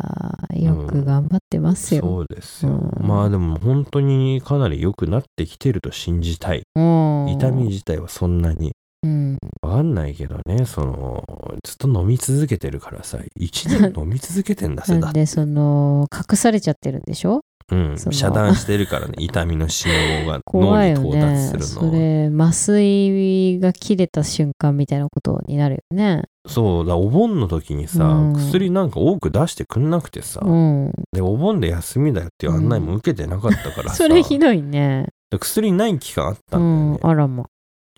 ー、よく頑張ってますよ。そうですよ。うんまあでも本当にかなり良くなってきてると信じたい。うん痛み自体はそんなにうん。わかんないけどね、その、ずっと飲み続けてるからさ、1年 飲み続けてんだぜ、だって。その、隠されちゃってるんでしょ？うん、遮断してるからね、痛みの信号が脳に到達ね。するの。それ、麻酔が切れた瞬間みたいなことになるよね。そうだ、お盆の時にさ、うん薬なんか多く出してくんなくてさ、うん。で、お盆で休みだよっていう案内も受けてなかったからさ、それひどいね。で薬ない期間あったうんだよね。ん。あらま。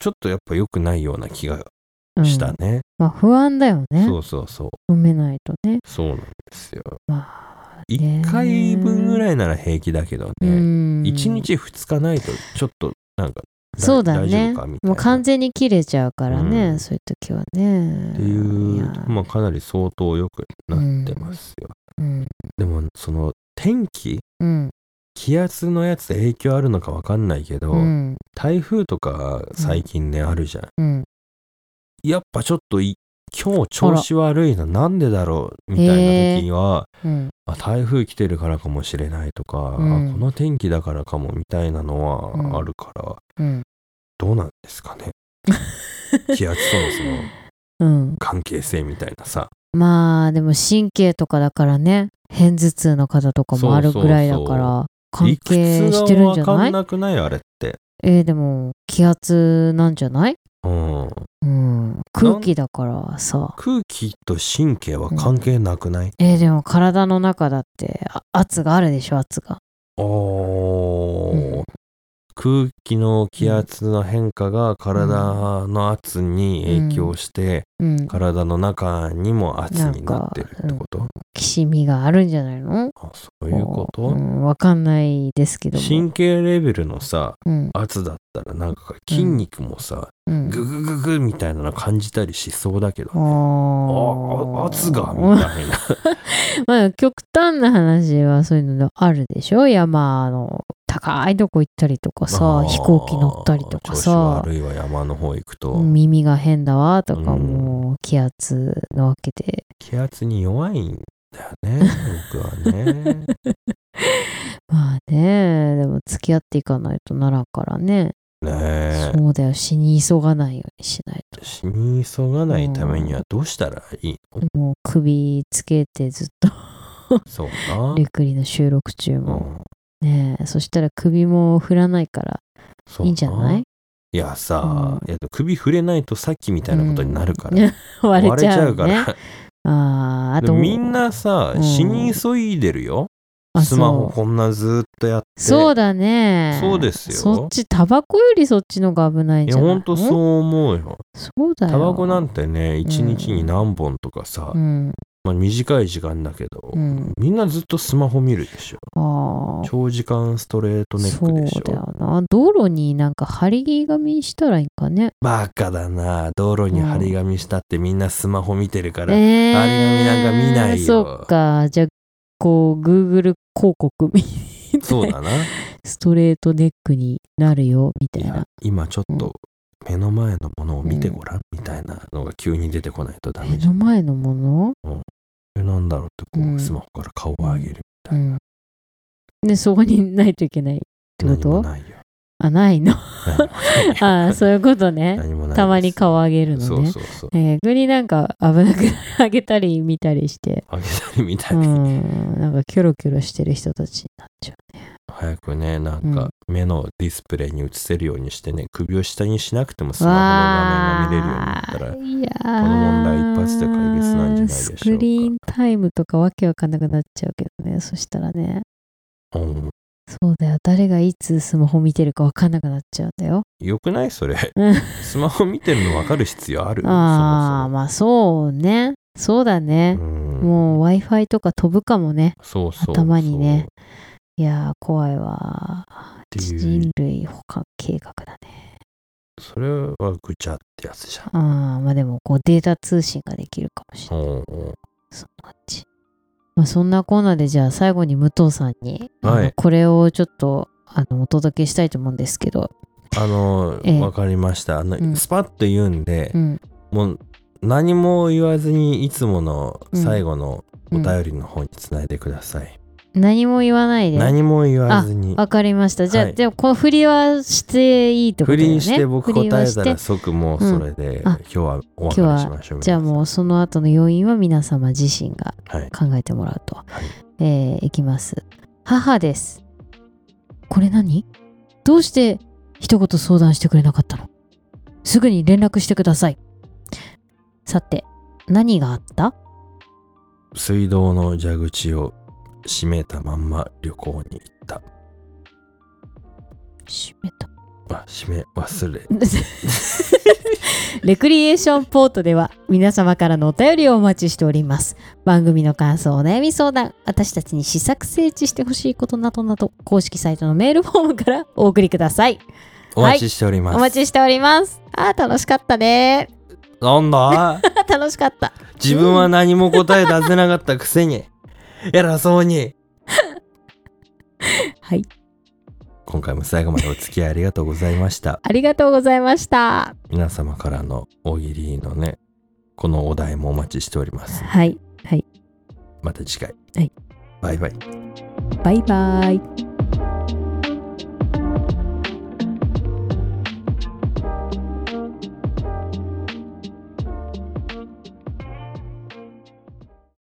ちょっとやっぱ良くないような気がうんしたね。まあ、不安だよねそ。うそうそう。飲めないとね。そうなんですよ。まあ、ね1回分ぐらいなら平気だけどうね、ん。1日2日ないとちょっとなんかだそうだ大ね丈夫かみたいなもう完全に切れちゃうからね、うんそういう時はね。っていうやまあかなり相当良くなってますよ、うん。でもその天気うん。気圧のやつ影響あるのか分かんないけど、うん。台風とか最近ね、あるじゃんうん。やっぱちょっとい今日調子悪いのなんでだろうみたいな時には、うん。あ台風来てるからかもしれないとか、うん。あこの天気だからかもみたいなのうん。はあるから、うん。どうなんですかね？気圧とのそのうん。関係性みたいなさ。まあ、でも神経とかだからね、片頭痛の方とかもあるぐらいだから、関係してるんじゃ理屈が分かなんいなくない？あれって。えーでも、気圧なんじゃない？うんうん。空気だからさ。空気と神経は関係なくない、えーでも体の中だってあ圧があるでしょ、圧が。おーうん空気の気圧の変化が体の圧に影響して、うん。体の中にも圧になってるってこと、きしみがあるんじゃないの？あそういうこと、うん、わかんないですけども。神経レベルのさうん。圧だったらなんか筋肉もさ、うん。ググググみたいなの感じたりしそうだけど、ああーあ圧がみたいな まあ極端な話はそういうのであるでしょ？山の高いとこ行ったりとかあさー飛行機乗ったりとかさ悪いわ山の方行くと、耳が変だわとかうんも気圧なわけで、気圧に弱いんだよね僕はね。まあねでも付き合っていかないとならんからね。ねえ。そうだよ死に急がないようにしない死に急がないためにはどうしたらいいの、ともう首つけてずっと。そうな、ゆっくりの収録中も、うんねえそしたら首も振らないからいいんじゃない？いやさ、うん。いや首触れないとさっきみたいなことになるから、う ん割れちゃう,、ね、から。あーあとみんなさ、うん。死に急いでるよ。あスマホこんなずっとやって。そうだね。そうですよ。そっちタバコよりそっちのが危ないじゃない？ほんとそう思うよ。そうだよ。タバコなんてね一日に何本とかさ、うんまあ、短い時間だけど、うん。みんなずっとスマホ見るでしょ。長時間ストレートネックでしそうだょよな。道路になんか張り紙したらいいんかね。バカだな。道路に張り紙したってみんなスマホ見てるから、えー、張り紙なんか見ないよ。そっか。じゃあこう Google 広告みそうだな。ストレートネックになるよみたいな。今ちょっと目の前のものを見てごらん、みたいなのが急に出てこないとダメ目じゃん。の前のもの？えなんだろうってこう、うん。スマホから顔を上げるみうたいな。ん。でそこにないといけないってこと？ないよ。あないの？ああそういうことね。たまに顔上げるのね。そうそうそう。えー逆になんか危なく上げたり見たりして。上げたり見たうり。ん。なんかキョロキョロしてる人たちになっちゃ早くね、なんうん。か目のディスプレイに映せるようにしてね、首を下にしなくてもスマホの画面が見れるようになったら、この問題一発で解決なんじゃないでしょうか。スクリーンタイムとかわけわかんなくなっちゃうけどねそしたらね。うん、そうだよ。誰がいつスマホ見てるかわかんなくなっちゃうんだよ。よくないそれ。うん。スマホ見てるの分かる必要ある？ああまあそうね。そうだそね。うん、もう w i f i とか飛ぶかもね。そうそうそう。頭にね。いやー怖いわ。っていう。人類保管計画だね。それはぐちゃってやつじゃん。ああまあでもこうデータ通信ができるかもしれない。うんうん。そんな感じ。まあ、そんなコーナーでじゃあ最後に武藤さんに、はい。これをちょっとあのお届けしたいと思うんですけど、あの、ええ。わかりました。あの、うん。スパッと言うんでう、ん、もう何も言わずにいつもの最後のお便りの方につないでください。何も言わないで。何も言わずに。わかりました。じゃあ、はいでもこの振りはしていいってこと振だよね。りして僕答えたら即もうそれで、うんあ今日はお別れしましょう。じゃあもうその後の要因は皆様自身がはい。考えてもらうと。はいえーいきます。母です。これ何？どうして一言相談してくれなかったの？すぐに連絡してください。さて、何があった？水道の蛇口を閉めたまんま旅行に行った。閉めた。あ、閉め忘れ。レクリエーションポートでは皆様からのお便りをお待ちしております。番組の感想、お悩み相談、私たちに試作整地してほしいことなどなど、公式サイトのメールフォームからお送りください。お待ちしております。お待ちしております。あー、楽しかったね。なんだ？楽しかった。自分は何も答え出せなかったくせに。偉そうに。はい。今回も最後までお付き合いありがとうございました。ありがとうございました。皆様からの大喜利のね、このお題もお待ちしております。はい。はい。また次回。はいバイバイ。バイバイ。